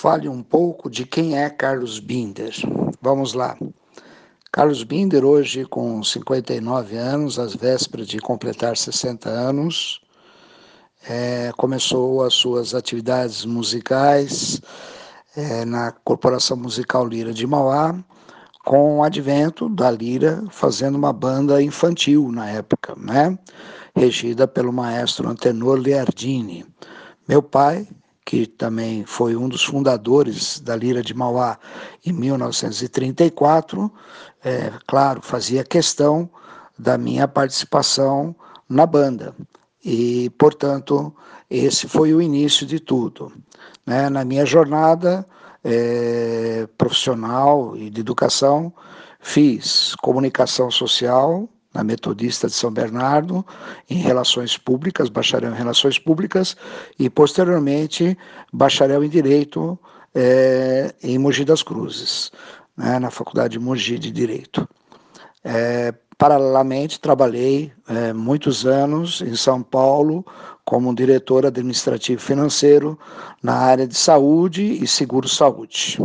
fale um pouco de quem é Carlos Binder. Vamos lá. Carlos Binder, hoje com 59 anos, às vésperas de completar 60 anos, é, começou as suas atividades musicais é, na Corporação Musical Lira de Mauá, com o advento da Lira fazendo uma banda infantil na época, né? regida pelo maestro Antenor Leardini. Meu pai, que também foi um dos fundadores da Lira de Mauá em 1934, é, claro, fazia questão da minha participação na banda. E, portanto, esse foi o início de tudo. Né? Na minha jornada é, profissional e de educação, fiz comunicação social, na Metodista de São Bernardo, em Relações Públicas, bacharel em Relações Públicas, e posteriormente bacharel em Direito é, em Mogi das Cruzes, né, na Faculdade de Mogi de Direito. É, paralelamente, trabalhei é, muitos anos em São Paulo como diretor administrativo financeiro na área de saúde e seguro-saúde.